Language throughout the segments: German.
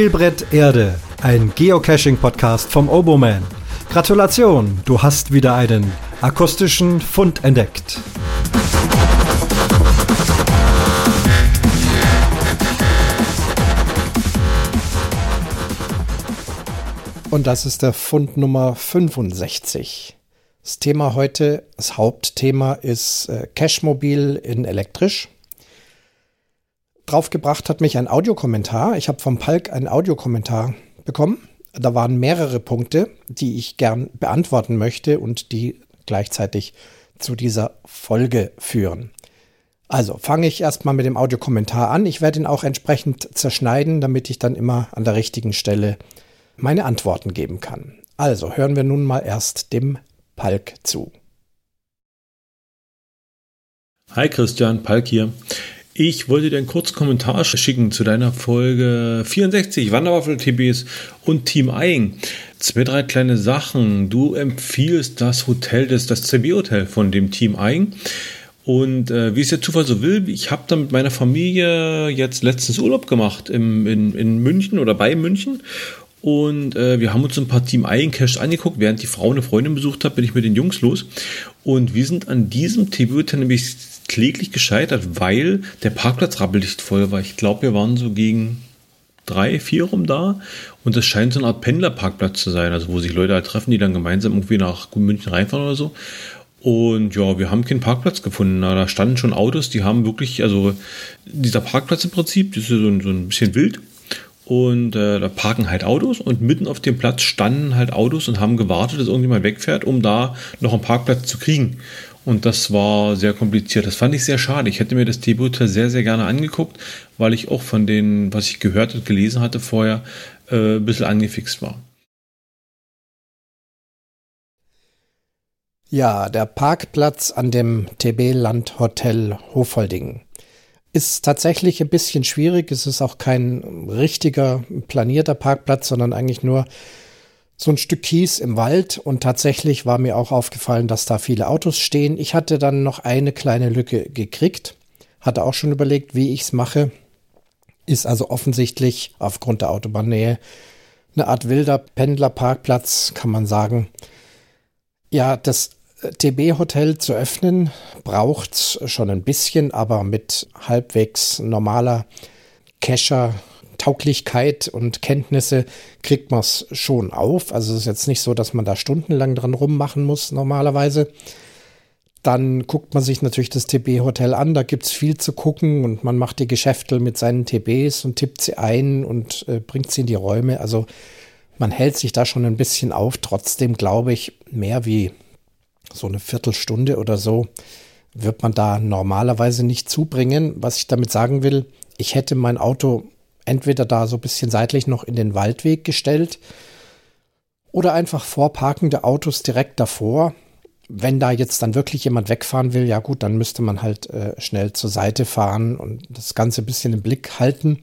Spielbrett Erde, ein Geocaching-Podcast vom Oboman. Gratulation, du hast wieder einen akustischen Fund entdeckt. Und das ist der Fund Nummer 65. Das Thema heute, das Hauptthema ist äh, Cashmobil in elektrisch. Draufgebracht hat mich ein Audiokommentar. Ich habe vom Palk einen Audiokommentar bekommen. Da waren mehrere Punkte, die ich gern beantworten möchte und die gleichzeitig zu dieser Folge führen. Also fange ich erstmal mit dem Audiokommentar an. Ich werde ihn auch entsprechend zerschneiden, damit ich dann immer an der richtigen Stelle meine Antworten geben kann. Also hören wir nun mal erst dem Palk zu. Hi Christian, Palk hier. Ich wollte dir einen kurzen Kommentar schicken zu deiner Folge 64 Wanderwaffel-TBs und Team Eing. Zwei, drei kleine Sachen. Du empfiehlst das Hotel, das, das CB-Hotel von dem Team Eing. Und äh, wie es der Zufall so will, ich habe da mit meiner Familie jetzt letztens Urlaub gemacht im, in, in München oder bei München. Und äh, wir haben uns ein paar Team Eigencash angeguckt. Während die Frau eine Freundin besucht hat, bin ich mit den Jungs los. Und wir sind an diesem TV-Hotel nämlich kläglich gescheitert, weil der Parkplatz rappeldicht voll war. Ich glaube, wir waren so gegen drei, vier rum da. Und das scheint so eine Art Pendlerparkplatz zu sein, also wo sich Leute halt treffen, die dann gemeinsam irgendwie nach München reinfahren oder so. Und ja, wir haben keinen Parkplatz gefunden. Da standen schon Autos, die haben wirklich, also dieser Parkplatz im Prinzip, das ist so ein, so ein bisschen wild. Und äh, da parken halt Autos und mitten auf dem Platz standen halt Autos und haben gewartet, dass irgendjemand wegfährt, um da noch einen Parkplatz zu kriegen. Und das war sehr kompliziert. Das fand ich sehr schade. Ich hätte mir das T-Hotel sehr, sehr gerne angeguckt, weil ich auch von denen, was ich gehört und gelesen hatte vorher, äh, ein bisschen angefixt war. Ja, der Parkplatz an dem TB Land Hotel Hofolding ist tatsächlich ein bisschen schwierig. Es ist auch kein richtiger planierter Parkplatz, sondern eigentlich nur so ein Stück Kies im Wald und tatsächlich war mir auch aufgefallen, dass da viele Autos stehen. Ich hatte dann noch eine kleine Lücke gekriegt, hatte auch schon überlegt, wie ich es mache. Ist also offensichtlich aufgrund der Autobahnnähe eine Art wilder Pendlerparkplatz, kann man sagen. Ja, das TB-Hotel zu öffnen braucht schon ein bisschen, aber mit halbwegs normaler Cacher Tauglichkeit und Kenntnisse kriegt man es schon auf. Also es ist jetzt nicht so, dass man da stundenlang dran rummachen muss normalerweise. Dann guckt man sich natürlich das TB-Hotel an, da gibt es viel zu gucken und man macht die Geschäfte mit seinen TBs und tippt sie ein und äh, bringt sie in die Räume. Also man hält sich da schon ein bisschen auf. Trotzdem glaube ich, mehr wie so eine Viertelstunde oder so wird man da normalerweise nicht zubringen. Was ich damit sagen will, ich hätte mein Auto entweder da so ein bisschen seitlich noch in den Waldweg gestellt oder einfach vor parkende Autos direkt davor. Wenn da jetzt dann wirklich jemand wegfahren will, ja gut, dann müsste man halt äh, schnell zur Seite fahren und das Ganze ein bisschen im Blick halten.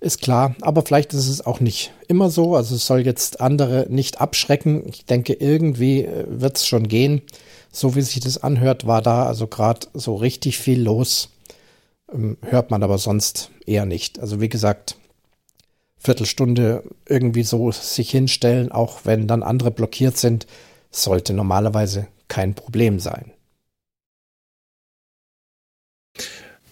Ist klar, aber vielleicht ist es auch nicht immer so. Also es soll jetzt andere nicht abschrecken. Ich denke, irgendwie äh, wird es schon gehen. So wie sich das anhört, war da also gerade so richtig viel los. Ähm, hört man aber sonst eher nicht. Also wie gesagt, Viertelstunde irgendwie so sich hinstellen, auch wenn dann andere blockiert sind, sollte normalerweise kein Problem sein.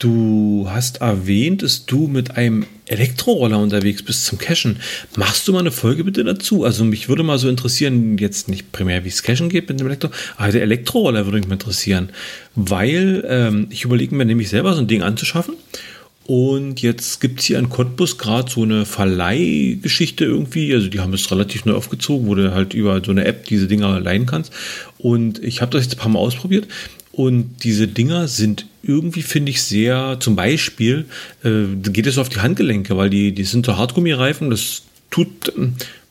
Du hast erwähnt, dass du mit einem Elektroroller unterwegs bist zum Cashen. Machst du mal eine Folge bitte dazu? Also mich würde mal so interessieren, jetzt nicht primär, wie es Cashen geht mit dem Elektro, aber der Elektroroller würde mich mal interessieren, weil ähm, ich überlege mir nämlich selber so ein Ding anzuschaffen. Und jetzt gibt es hier in Cottbus gerade so eine Verleihgeschichte irgendwie. Also die haben es relativ neu aufgezogen, wo du halt über so eine App diese Dinger leihen kannst. Und ich habe das jetzt ein paar Mal ausprobiert. Und diese Dinger sind irgendwie, finde ich, sehr, zum Beispiel, äh, geht es auf die Handgelenke, weil die, die sind so Hartgummireifen, das tut, äh,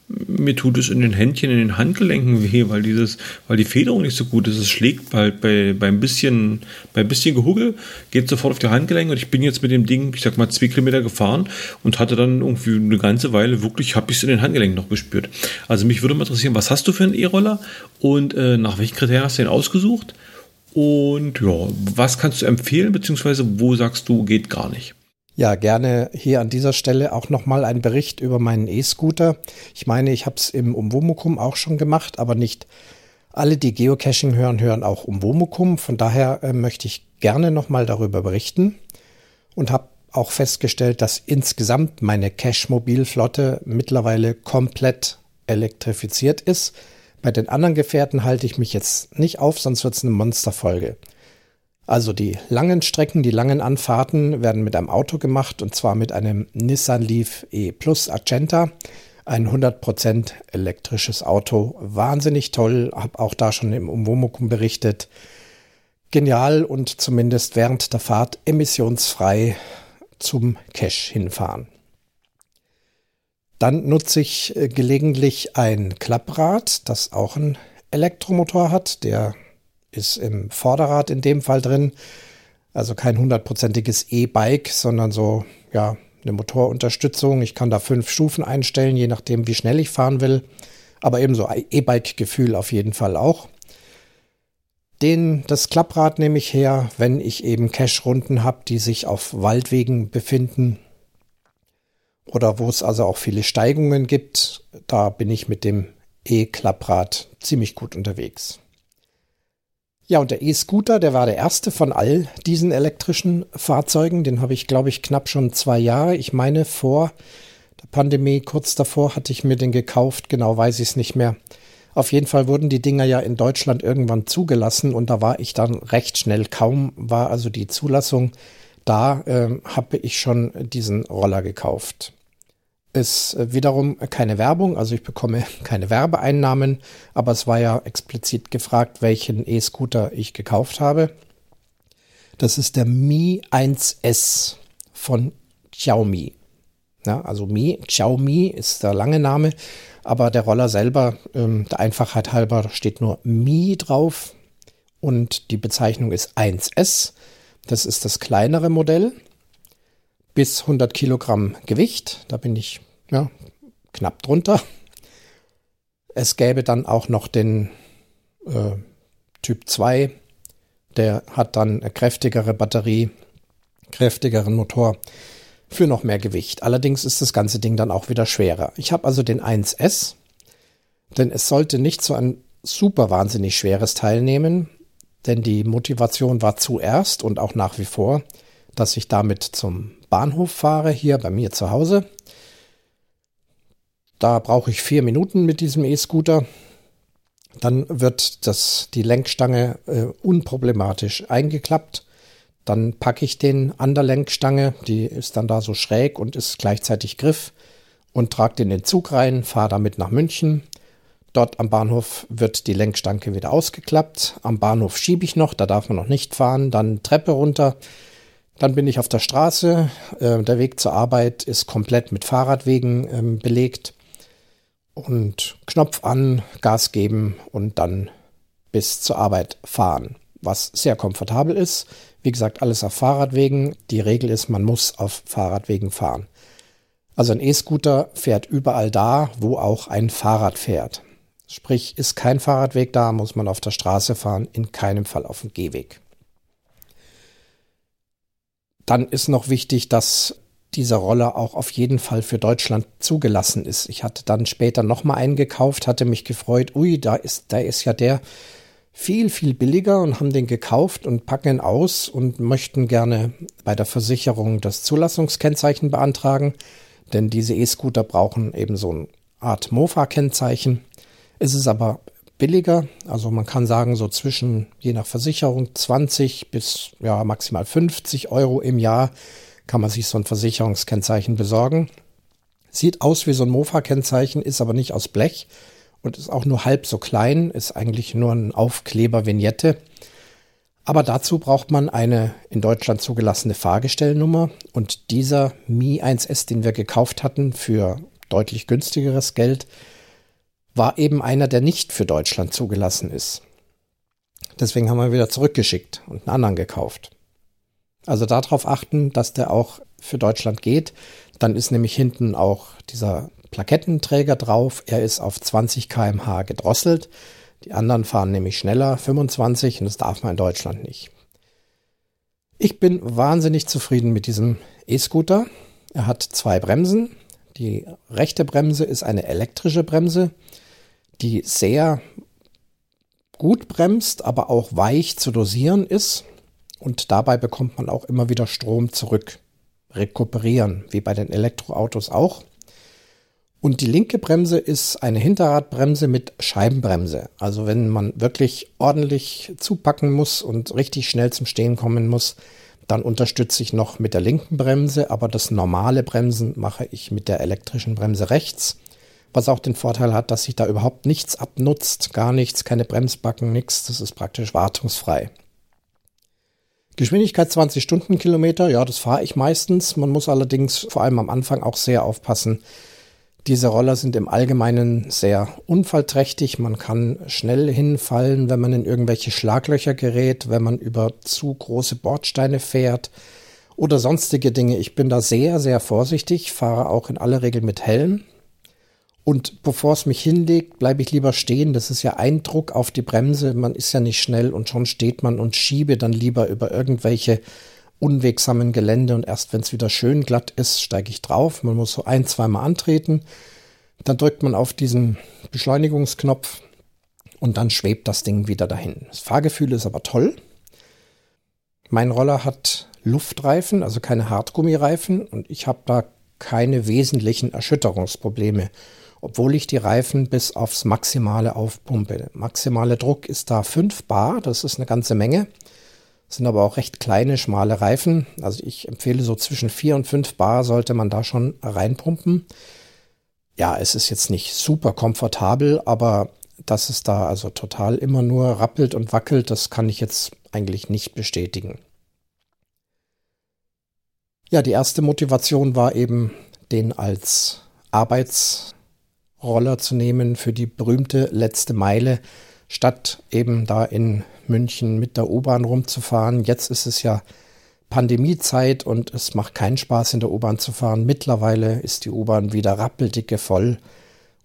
mir tut es in den Händchen, in den Handgelenken weh, weil dieses, weil die Federung nicht so gut ist. Es schlägt bald bei, bei ein bisschen, bei ein bisschen Gehuggel, geht sofort auf die Handgelenke und ich bin jetzt mit dem Ding, ich sag mal, zwei Kilometer gefahren und hatte dann irgendwie eine ganze Weile wirklich, habe ich es in den Handgelenken noch gespürt. Also mich würde mal interessieren, was hast du für einen E-Roller und äh, nach welchen Kriterien hast du den ausgesucht? Und ja, was kannst du empfehlen, beziehungsweise wo sagst du, geht gar nicht? Ja, gerne hier an dieser Stelle auch nochmal ein Bericht über meinen E-Scooter. Ich meine, ich habe es im Umwomukum auch schon gemacht, aber nicht alle, die Geocaching hören, hören auch Umwomukum. Von daher äh, möchte ich gerne nochmal darüber berichten und habe auch festgestellt, dass insgesamt meine Cache-Mobilflotte mittlerweile komplett elektrifiziert ist. Bei den anderen Gefährten halte ich mich jetzt nicht auf, sonst wird es eine Monsterfolge. Also die langen Strecken, die langen Anfahrten werden mit einem Auto gemacht und zwar mit einem Nissan Leaf E Plus Argenta. Ein 100% elektrisches Auto. Wahnsinnig toll. Hab auch da schon im Umwomukum berichtet. Genial und zumindest während der Fahrt emissionsfrei zum Cache hinfahren. Dann nutze ich äh, gelegentlich ein Klapprad, das auch einen Elektromotor hat. Der ist im Vorderrad in dem Fall drin. Also kein hundertprozentiges E-Bike, sondern so, ja, eine Motorunterstützung. Ich kann da fünf Stufen einstellen, je nachdem, wie schnell ich fahren will. Aber ebenso E-Bike-Gefühl auf jeden Fall auch. Den, das Klapprad nehme ich her, wenn ich eben Cache-Runden habe, die sich auf Waldwegen befinden oder wo es also auch viele Steigungen gibt. Da bin ich mit dem E-Klapprad ziemlich gut unterwegs. Ja, und der E-Scooter, der war der erste von all diesen elektrischen Fahrzeugen. Den habe ich, glaube ich, knapp schon zwei Jahre. Ich meine, vor der Pandemie, kurz davor, hatte ich mir den gekauft. Genau weiß ich es nicht mehr. Auf jeden Fall wurden die Dinger ja in Deutschland irgendwann zugelassen und da war ich dann recht schnell. Kaum war also die Zulassung da, äh, habe ich schon diesen Roller gekauft ist wiederum keine Werbung, also ich bekomme keine Werbeeinnahmen, aber es war ja explizit gefragt, welchen E-Scooter ich gekauft habe. Das ist der Mi 1S von Xiaomi. Ja, also Mi, Xiaomi ist der lange Name, aber der Roller selber, ähm, der Einfachheit halber, steht nur Mi drauf und die Bezeichnung ist 1S. Das ist das kleinere Modell bis 100 Kilogramm Gewicht. Da bin ich ja, knapp drunter. Es gäbe dann auch noch den äh, Typ 2, der hat dann eine kräftigere Batterie, kräftigeren Motor für noch mehr Gewicht. Allerdings ist das ganze Ding dann auch wieder schwerer. Ich habe also den 1S, denn es sollte nicht so ein super wahnsinnig schweres Teil nehmen, denn die Motivation war zuerst und auch nach wie vor, dass ich damit zum Bahnhof fahre, hier bei mir zu Hause. Da brauche ich vier Minuten mit diesem E-Scooter. Dann wird das, die Lenkstange äh, unproblematisch eingeklappt. Dann packe ich den an der Lenkstange, die ist dann da so schräg und ist gleichzeitig Griff und trage den in den Zug rein, fahre damit nach München. Dort am Bahnhof wird die Lenkstange wieder ausgeklappt. Am Bahnhof schiebe ich noch, da darf man noch nicht fahren. Dann Treppe runter. Dann bin ich auf der Straße. Äh, der Weg zur Arbeit ist komplett mit Fahrradwegen äh, belegt und Knopf an, Gas geben und dann bis zur Arbeit fahren, was sehr komfortabel ist. Wie gesagt, alles auf Fahrradwegen. Die Regel ist, man muss auf Fahrradwegen fahren. Also ein E-Scooter fährt überall da, wo auch ein Fahrrad fährt. Sprich, ist kein Fahrradweg da, muss man auf der Straße fahren, in keinem Fall auf dem Gehweg. Dann ist noch wichtig, dass dieser Roller auch auf jeden Fall für Deutschland zugelassen ist. Ich hatte dann später nochmal einen gekauft, hatte mich gefreut, ui, da ist, da ist ja der viel, viel billiger und haben den gekauft und packen ihn aus und möchten gerne bei der Versicherung das Zulassungskennzeichen beantragen, denn diese E-Scooter brauchen eben so eine Art Mofa-Kennzeichen. Es ist aber billiger, also man kann sagen so zwischen, je nach Versicherung, 20 bis ja maximal 50 Euro im Jahr kann man sich so ein Versicherungskennzeichen besorgen. Sieht aus wie so ein Mofa-Kennzeichen, ist aber nicht aus Blech und ist auch nur halb so klein, ist eigentlich nur ein Aufkleber-Vignette. Aber dazu braucht man eine in Deutschland zugelassene Fahrgestellnummer und dieser Mi 1S, den wir gekauft hatten für deutlich günstigeres Geld, war eben einer, der nicht für Deutschland zugelassen ist. Deswegen haben wir wieder zurückgeschickt und einen anderen gekauft. Also darauf achten, dass der auch für Deutschland geht. Dann ist nämlich hinten auch dieser Plakettenträger drauf. Er ist auf 20 km/h gedrosselt. Die anderen fahren nämlich schneller, 25, und das darf man in Deutschland nicht. Ich bin wahnsinnig zufrieden mit diesem E-Scooter. Er hat zwei Bremsen. Die rechte Bremse ist eine elektrische Bremse, die sehr gut bremst, aber auch weich zu dosieren ist. Und dabei bekommt man auch immer wieder Strom zurück. Rekuperieren, wie bei den Elektroautos auch. Und die linke Bremse ist eine Hinterradbremse mit Scheibenbremse. Also wenn man wirklich ordentlich zupacken muss und richtig schnell zum Stehen kommen muss, dann unterstütze ich noch mit der linken Bremse, aber das normale Bremsen mache ich mit der elektrischen Bremse rechts. Was auch den Vorteil hat, dass sich da überhaupt nichts abnutzt, gar nichts, keine Bremsbacken, nichts. Das ist praktisch wartungsfrei. Geschwindigkeit 20 Stundenkilometer, ja, das fahre ich meistens. Man muss allerdings vor allem am Anfang auch sehr aufpassen, diese Roller sind im Allgemeinen sehr unfallträchtig. Man kann schnell hinfallen, wenn man in irgendwelche Schlaglöcher gerät, wenn man über zu große Bordsteine fährt oder sonstige Dinge. Ich bin da sehr, sehr vorsichtig, fahre auch in aller Regel mit Helm. Und bevor es mich hinlegt, bleibe ich lieber stehen. Das ist ja Eindruck auf die Bremse. Man ist ja nicht schnell und schon steht man und schiebe dann lieber über irgendwelche unwegsamen Gelände und erst wenn es wieder schön glatt ist, steige ich drauf. Man muss so ein, zweimal antreten. Dann drückt man auf diesen Beschleunigungsknopf und dann schwebt das Ding wieder dahin. Das Fahrgefühl ist aber toll. Mein Roller hat Luftreifen, also keine Hartgummireifen und ich habe da keine wesentlichen Erschütterungsprobleme, obwohl ich die Reifen bis aufs Maximale aufpumpe. Maximale Druck ist da 5 Bar, das ist eine ganze Menge sind aber auch recht kleine, schmale Reifen. Also ich empfehle so zwischen 4 und 5 Bar sollte man da schon reinpumpen. Ja, es ist jetzt nicht super komfortabel, aber dass es da also total immer nur rappelt und wackelt, das kann ich jetzt eigentlich nicht bestätigen. Ja, die erste Motivation war eben, den als Arbeitsroller zu nehmen für die berühmte letzte Meile, statt eben da in München mit der U-Bahn rumzufahren. Jetzt ist es ja Pandemiezeit und es macht keinen Spaß, in der U-Bahn zu fahren. Mittlerweile ist die U-Bahn wieder rappeldicke voll.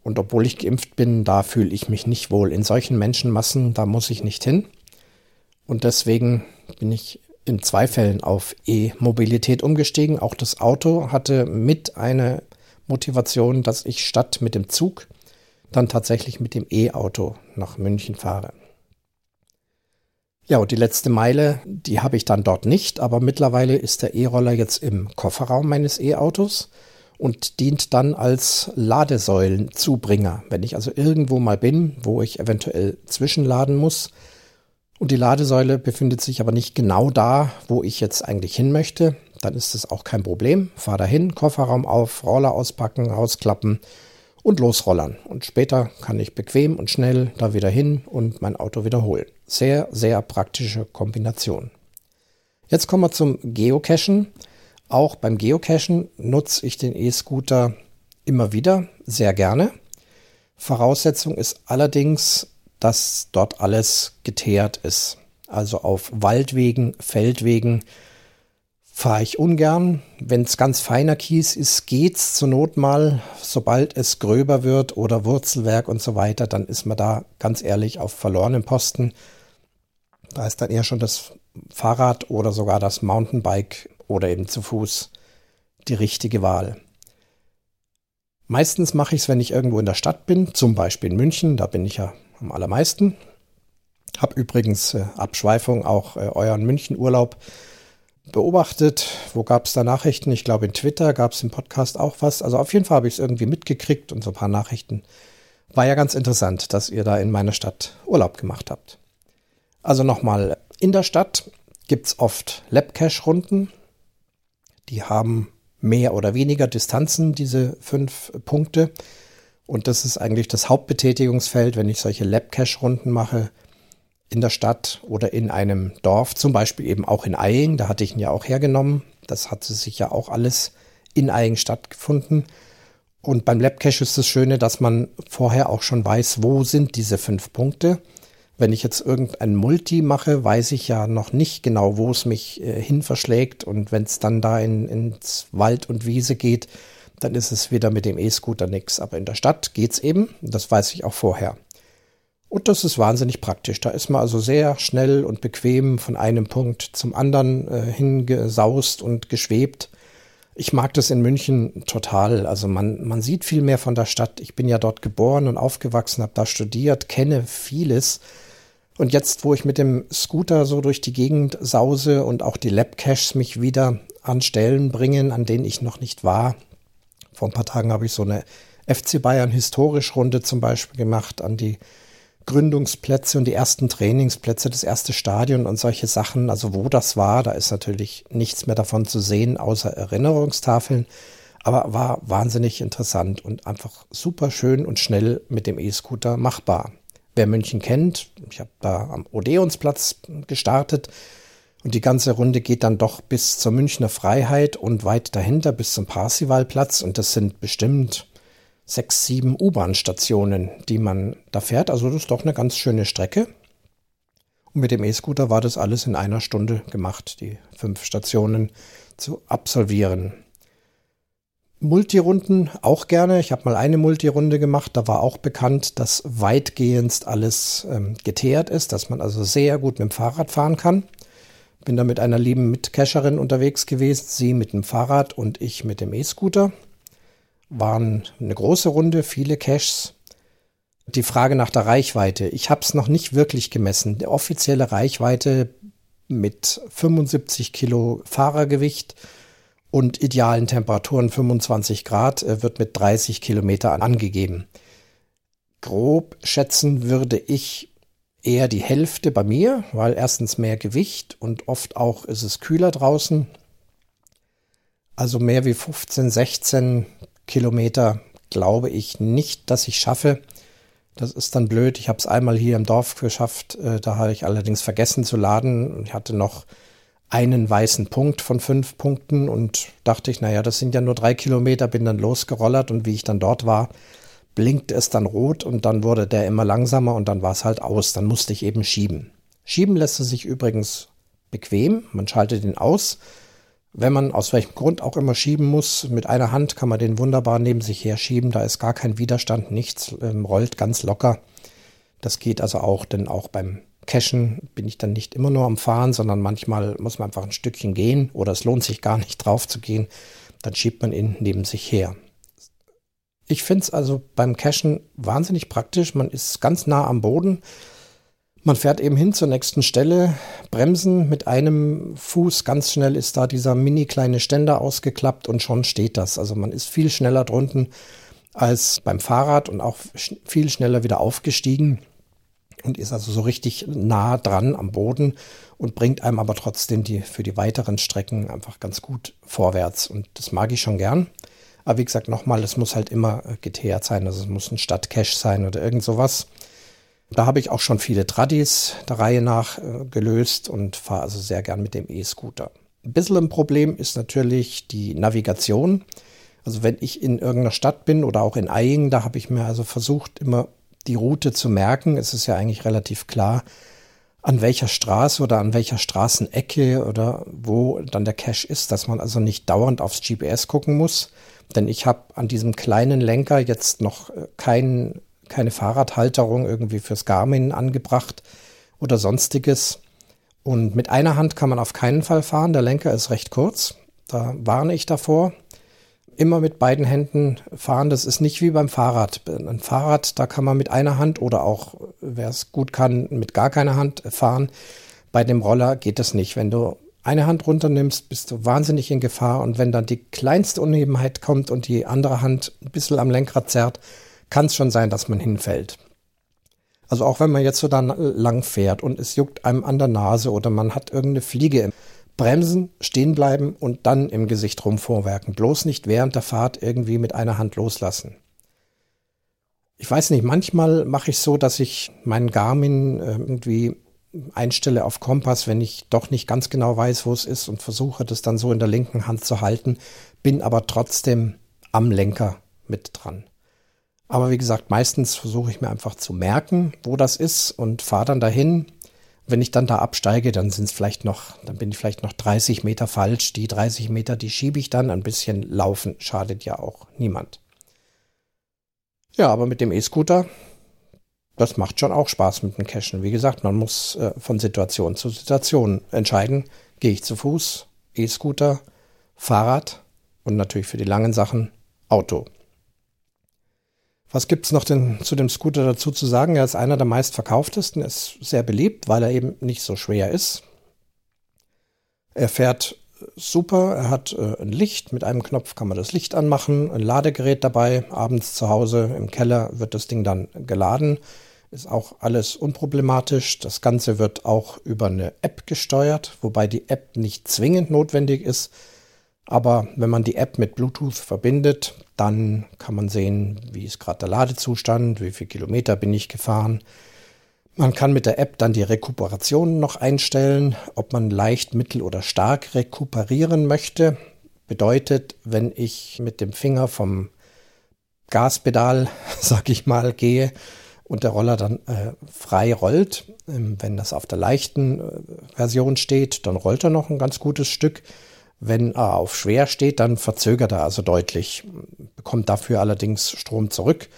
Und obwohl ich geimpft bin, da fühle ich mich nicht wohl. In solchen Menschenmassen, da muss ich nicht hin. Und deswegen bin ich in zwei Fällen auf E-Mobilität umgestiegen. Auch das Auto hatte mit eine Motivation, dass ich statt mit dem Zug dann tatsächlich mit dem E-Auto nach München fahre. Ja, und die letzte Meile, die habe ich dann dort nicht, aber mittlerweile ist der E-Roller jetzt im Kofferraum meines E-Autos und dient dann als Ladesäulenzubringer. Wenn ich also irgendwo mal bin, wo ich eventuell zwischenladen muss und die Ladesäule befindet sich aber nicht genau da, wo ich jetzt eigentlich hin möchte, dann ist es auch kein Problem. Fahr dahin, Kofferraum auf, Roller auspacken, ausklappen und losrollern. Und später kann ich bequem und schnell da wieder hin und mein Auto wiederholen. Sehr, sehr praktische Kombination. Jetzt kommen wir zum Geocachen. Auch beim Geocachen nutze ich den E-Scooter immer wieder, sehr gerne. Voraussetzung ist allerdings, dass dort alles geteert ist. Also auf Waldwegen, Feldwegen, fahre ich ungern. Wenn es ganz feiner Kies ist, geht's zur Not mal. Sobald es gröber wird oder Wurzelwerk und so weiter, dann ist man da ganz ehrlich auf verlorenen Posten. Da ist dann eher schon das Fahrrad oder sogar das Mountainbike oder eben zu Fuß die richtige Wahl. Meistens mache ich es, wenn ich irgendwo in der Stadt bin, zum Beispiel in München, da bin ich ja am allermeisten. Hab übrigens äh, Abschweifung auch äh, euren München-Urlaub beobachtet. Wo gab es da Nachrichten? Ich glaube, in Twitter gab es im Podcast auch was. Also auf jeden Fall habe ich es irgendwie mitgekriegt und so ein paar Nachrichten. War ja ganz interessant, dass ihr da in meiner Stadt Urlaub gemacht habt. Also nochmal, in der Stadt gibt es oft Labcache-Runden. Die haben mehr oder weniger Distanzen, diese fünf Punkte. Und das ist eigentlich das Hauptbetätigungsfeld, wenn ich solche Labcache-Runden mache in der Stadt oder in einem Dorf, zum Beispiel eben auch in Eying, da hatte ich ihn ja auch hergenommen. Das hatte sich ja auch alles in Eying stattgefunden. Und beim Labcache ist das Schöne, dass man vorher auch schon weiß, wo sind diese fünf Punkte. Wenn ich jetzt irgendein Multi mache, weiß ich ja noch nicht genau, wo es mich äh, hin verschlägt. Und wenn es dann da in, ins Wald und Wiese geht, dann ist es wieder mit dem E-Scooter nichts. Aber in der Stadt geht's eben. Das weiß ich auch vorher. Und das ist wahnsinnig praktisch. Da ist man also sehr schnell und bequem von einem Punkt zum anderen äh, hingesaust und geschwebt. Ich mag das in München total. Also man, man sieht viel mehr von der Stadt. Ich bin ja dort geboren und aufgewachsen, habe da studiert, kenne vieles. Und jetzt, wo ich mit dem Scooter so durch die Gegend sause und auch die Labcaches mich wieder an Stellen bringen, an denen ich noch nicht war. Vor ein paar Tagen habe ich so eine FC Bayern Historisch-Runde zum Beispiel gemacht an die Gründungsplätze und die ersten Trainingsplätze, das erste Stadion und solche Sachen. Also wo das war, da ist natürlich nichts mehr davon zu sehen, außer Erinnerungstafeln. Aber war wahnsinnig interessant und einfach super schön und schnell mit dem E-Scooter machbar. Wer München kennt, ich habe da am Odeonsplatz gestartet und die ganze Runde geht dann doch bis zur Münchner Freiheit und weit dahinter bis zum Parsivalplatz und das sind bestimmt sechs, sieben U-Bahn-Stationen, die man da fährt. Also das ist doch eine ganz schöne Strecke. Und mit dem E-Scooter war das alles in einer Stunde gemacht, die fünf Stationen zu absolvieren. Multirunden auch gerne. Ich habe mal eine Multirunde gemacht. Da war auch bekannt, dass weitgehend alles ähm, geteert ist, dass man also sehr gut mit dem Fahrrad fahren kann. Bin da mit einer lieben Mitcacherin unterwegs gewesen, sie mit dem Fahrrad und ich mit dem E-Scooter waren eine große Runde, viele Caches. Die Frage nach der Reichweite. Ich habe es noch nicht wirklich gemessen. Die offizielle Reichweite mit 75 Kilo Fahrergewicht und idealen Temperaturen 25 Grad äh, wird mit 30 Kilometer angegeben. Grob schätzen würde ich eher die Hälfte bei mir, weil erstens mehr Gewicht und oft auch ist es kühler draußen. Also mehr wie 15, 16 Kilometer glaube ich nicht, dass ich schaffe. Das ist dann blöd. Ich habe es einmal hier im Dorf geschafft. Äh, da habe ich allerdings vergessen zu laden. Ich hatte noch einen weißen Punkt von fünf Punkten und dachte ich, naja, das sind ja nur drei Kilometer, bin dann losgerollert und wie ich dann dort war, blinkte es dann rot und dann wurde der immer langsamer und dann war es halt aus. Dann musste ich eben schieben. Schieben lässt es sich übrigens bequem. Man schaltet ihn aus wenn man aus welchem Grund auch immer schieben muss, mit einer Hand kann man den wunderbar neben sich herschieben. Da ist gar kein Widerstand, nichts, ähm, rollt ganz locker. Das geht also auch, denn auch beim Cashen bin ich dann nicht immer nur am Fahren, sondern manchmal muss man einfach ein Stückchen gehen oder es lohnt sich gar nicht drauf zu gehen. Dann schiebt man ihn neben sich her. Ich finde es also beim Cashen wahnsinnig praktisch. Man ist ganz nah am Boden. Man fährt eben hin zur nächsten Stelle, bremsen mit einem Fuß, ganz schnell ist da dieser mini kleine Ständer ausgeklappt und schon steht das. Also man ist viel schneller drunten als beim Fahrrad und auch viel schneller wieder aufgestiegen und ist also so richtig nah dran am Boden und bringt einem aber trotzdem die für die weiteren Strecken einfach ganz gut vorwärts und das mag ich schon gern. Aber wie gesagt, nochmal, es muss halt immer geteert sein, also es muss ein Stadtcache sein oder irgend sowas. Da habe ich auch schon viele Tradis der Reihe nach äh, gelöst und fahre also sehr gern mit dem E-Scooter. Ein bisschen ein Problem ist natürlich die Navigation. Also wenn ich in irgendeiner Stadt bin oder auch in Eying, da habe ich mir also versucht, immer die Route zu merken. Es ist ja eigentlich relativ klar, an welcher Straße oder an welcher Straßenecke oder wo dann der Cache ist, dass man also nicht dauernd aufs GPS gucken muss. Denn ich habe an diesem kleinen Lenker jetzt noch äh, keinen keine Fahrradhalterung irgendwie fürs Garmin angebracht oder sonstiges. Und mit einer Hand kann man auf keinen Fall fahren. Der Lenker ist recht kurz. Da warne ich davor. Immer mit beiden Händen fahren. Das ist nicht wie beim Fahrrad. Ein Fahrrad, da kann man mit einer Hand oder auch, wer es gut kann, mit gar keiner Hand fahren. Bei dem Roller geht das nicht. Wenn du eine Hand runternimmst, bist du wahnsinnig in Gefahr. Und wenn dann die kleinste Unebenheit kommt und die andere Hand ein bisschen am Lenkrad zerrt, kann es schon sein, dass man hinfällt. Also auch wenn man jetzt so da lang fährt und es juckt einem an der Nase oder man hat irgendeine Fliege im Bremsen, stehen bleiben und dann im Gesicht rumvorwerken. Bloß nicht während der Fahrt irgendwie mit einer Hand loslassen. Ich weiß nicht, manchmal mache ich so, dass ich meinen Garmin äh, irgendwie einstelle auf Kompass, wenn ich doch nicht ganz genau weiß, wo es ist und versuche das dann so in der linken Hand zu halten, bin aber trotzdem am Lenker mit dran. Aber wie gesagt, meistens versuche ich mir einfach zu merken, wo das ist und fahre dann dahin. Wenn ich dann da absteige, dann sind es vielleicht noch, dann bin ich vielleicht noch 30 Meter falsch. Die 30 Meter, die schiebe ich dann. Ein bisschen laufen schadet ja auch niemand. Ja, aber mit dem E-Scooter, das macht schon auch Spaß mit dem Cashen. Wie gesagt, man muss äh, von Situation zu Situation entscheiden. Gehe ich zu Fuß, E-Scooter, Fahrrad und natürlich für die langen Sachen Auto. Was gibt's noch denn zu dem Scooter dazu zu sagen? Er ist einer der meistverkauftesten, ist sehr beliebt, weil er eben nicht so schwer ist. Er fährt super, er hat äh, ein Licht, mit einem Knopf kann man das Licht anmachen, ein Ladegerät dabei, abends zu Hause im Keller wird das Ding dann geladen, ist auch alles unproblematisch. Das Ganze wird auch über eine App gesteuert, wobei die App nicht zwingend notwendig ist, aber wenn man die App mit Bluetooth verbindet, dann kann man sehen, wie ist gerade der Ladezustand, wie viele Kilometer bin ich gefahren. Man kann mit der App dann die Rekuperation noch einstellen, ob man leicht, mittel oder stark rekuperieren möchte. Bedeutet, wenn ich mit dem Finger vom Gaspedal, sag ich mal, gehe und der Roller dann äh, frei rollt, ähm, wenn das auf der leichten äh, Version steht, dann rollt er noch ein ganz gutes Stück. Wenn er auf schwer steht, dann verzögert er also deutlich, bekommt dafür allerdings Strom zurück.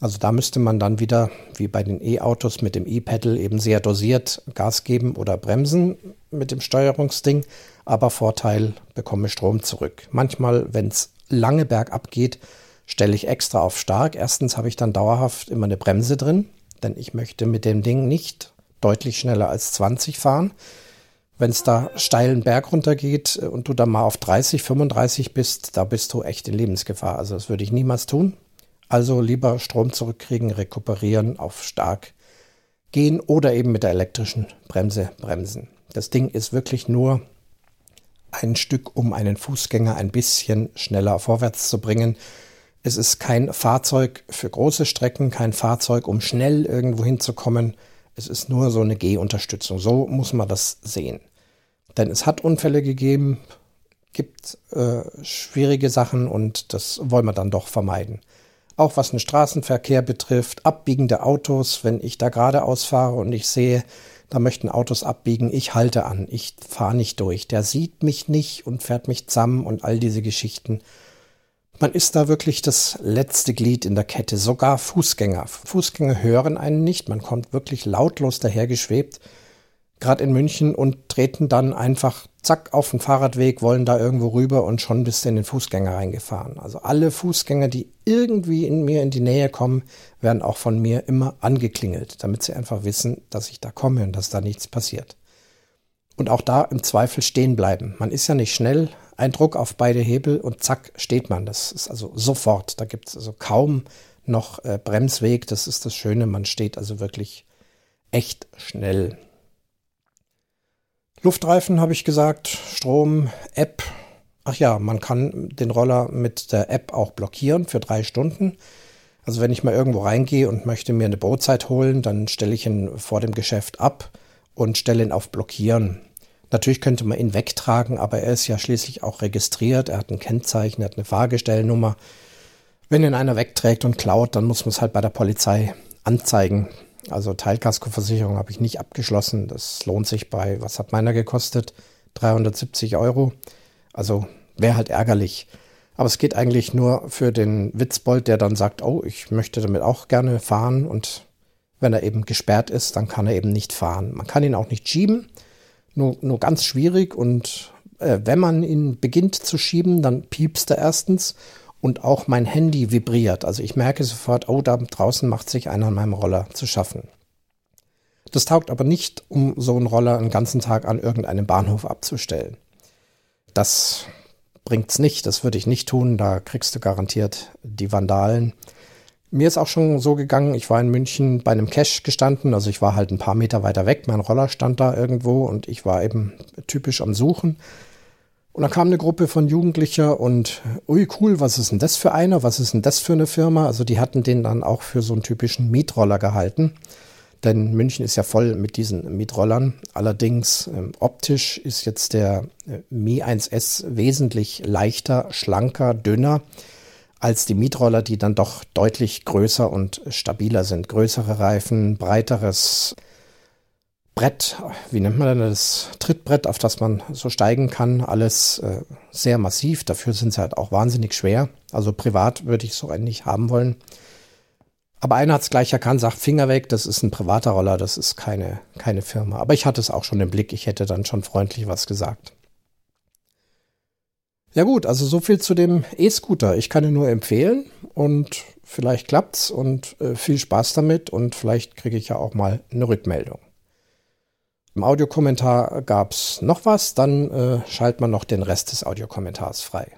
Also da müsste man dann wieder, wie bei den E-Autos mit dem E-Pedal, eben sehr dosiert Gas geben oder bremsen mit dem Steuerungsding. Aber Vorteil, bekomme Strom zurück. Manchmal, wenn es lange bergab geht, stelle ich extra auf stark. Erstens habe ich dann dauerhaft immer eine Bremse drin, denn ich möchte mit dem Ding nicht deutlich schneller als 20 fahren wenn es da steilen Berg runtergeht äh, und du dann mal auf 30, 35 bist, da bist du echt in Lebensgefahr. Also das würde ich niemals tun. Also lieber Strom zurückkriegen, rekuperieren, auf stark gehen oder eben mit der elektrischen Bremse bremsen. Das Ding ist wirklich nur ein Stück, um einen Fußgänger ein bisschen schneller vorwärts zu bringen. Es ist kein Fahrzeug für große Strecken, kein Fahrzeug, um schnell irgendwo hinzukommen. Es ist nur so eine Gehunterstützung. So muss man das sehen. Denn es hat Unfälle gegeben, gibt äh, schwierige Sachen und das wollen wir dann doch vermeiden. Auch was den Straßenverkehr betrifft, abbiegende Autos, wenn ich da geradeaus fahre und ich sehe, da möchten Autos abbiegen, ich halte an, ich fahre nicht durch. Der sieht mich nicht und fährt mich zusammen und all diese Geschichten. Man ist da wirklich das letzte Glied in der Kette, sogar Fußgänger. Fußgänger hören einen nicht, man kommt wirklich lautlos dahergeschwebt, gerade in München, und treten dann einfach zack auf den Fahrradweg, wollen da irgendwo rüber und schon bist du in den Fußgänger reingefahren. Also alle Fußgänger, die irgendwie in mir in die Nähe kommen, werden auch von mir immer angeklingelt, damit sie einfach wissen, dass ich da komme und dass da nichts passiert. Und auch da im Zweifel stehen bleiben. Man ist ja nicht schnell, ein Druck auf beide Hebel und zack steht man. Das ist also sofort. Da gibt es also kaum noch äh, Bremsweg. Das ist das Schöne. Man steht also wirklich echt schnell. Luftreifen habe ich gesagt, Strom, App. Ach ja, man kann den Roller mit der App auch blockieren für drei Stunden. Also wenn ich mal irgendwo reingehe und möchte mir eine Brotzeit holen, dann stelle ich ihn vor dem Geschäft ab und stelle ihn auf Blockieren. Natürlich könnte man ihn wegtragen, aber er ist ja schließlich auch registriert. Er hat ein Kennzeichen, er hat eine Fahrgestellnummer. Wenn ihn einer wegträgt und klaut, dann muss man es halt bei der Polizei anzeigen. Also Teilkaskoversicherung habe ich nicht abgeschlossen. Das lohnt sich bei, was hat meiner gekostet? 370 Euro. Also wäre halt ärgerlich. Aber es geht eigentlich nur für den Witzbold, der dann sagt, oh, ich möchte damit auch gerne fahren. Und wenn er eben gesperrt ist, dann kann er eben nicht fahren. Man kann ihn auch nicht schieben nur, nur ganz schwierig und äh, wenn man ihn beginnt zu schieben, dann piepst er erstens und auch mein Handy vibriert. Also ich merke sofort, oh, da draußen macht sich einer an meinem Roller zu schaffen. Das taugt aber nicht, um so einen Roller einen ganzen Tag an irgendeinem Bahnhof abzustellen. Das bringt's nicht, das würde ich nicht tun, da kriegst du garantiert die Vandalen. Mir ist auch schon so gegangen, ich war in München bei einem Cash gestanden, also ich war halt ein paar Meter weiter weg, mein Roller stand da irgendwo und ich war eben typisch am Suchen. Und dann kam eine Gruppe von Jugendlicher und, ui cool, was ist denn das für einer, was ist denn das für eine Firma? Also die hatten den dann auch für so einen typischen Mietroller gehalten. Denn München ist ja voll mit diesen Mietrollern. Allerdings ähm, optisch ist jetzt der äh, Mi 1S wesentlich leichter, schlanker, dünner als die Mietroller, die dann doch deutlich größer und stabiler sind. Größere Reifen, breiteres Brett, wie nennt man denn das Trittbrett, auf das man so steigen kann, alles äh, sehr massiv. Dafür sind sie halt auch wahnsinnig schwer. Also privat würde ich so einen nicht haben wollen. Aber einer hat es gleich erkannt, sagt Finger weg, das ist ein privater Roller, das ist keine, keine Firma. Aber ich hatte es auch schon im Blick, ich hätte dann schon freundlich was gesagt. Ja gut, also so viel zu dem E-Scooter. Ich kann ihn nur empfehlen und vielleicht klappt's und äh, viel Spaß damit und vielleicht kriege ich ja auch mal eine Rückmeldung. Im Audiokommentar gab's noch was, dann äh, schaltet man noch den Rest des Audiokommentars frei.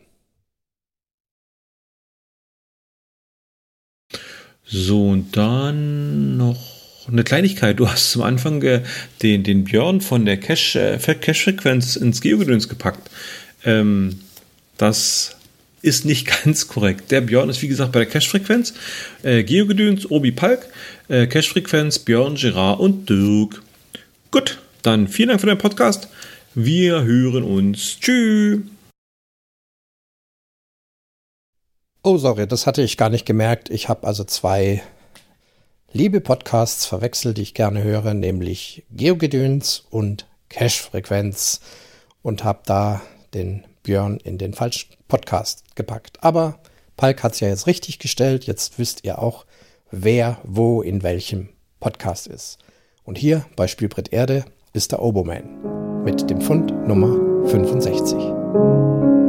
So, und dann noch eine Kleinigkeit. Du hast zum Anfang äh, den, den Björn von der Cache-Frequenz äh, ins Geogedöns gepackt. Ähm, das ist nicht ganz korrekt. Der Björn ist wie gesagt bei der Cache-Frequenz. Äh, Geogedöns, Obi Palk, äh, Cache-Frequenz, Björn, Gerard und Dirk. Gut, dann vielen Dank für den Podcast. Wir hören uns. Tschüss. Oh, sorry, das hatte ich gar nicht gemerkt. Ich habe also zwei liebe Podcasts verwechselt, die ich gerne höre, nämlich Geogedöns und Cache-Frequenz und habe da den Björn in den falschen Podcast gepackt. Aber Palk hat es ja jetzt richtig gestellt. Jetzt wisst ihr auch, wer wo in welchem Podcast ist. Und hier bei Spielbrett Erde ist der Oboman mit dem Fund Nummer 65.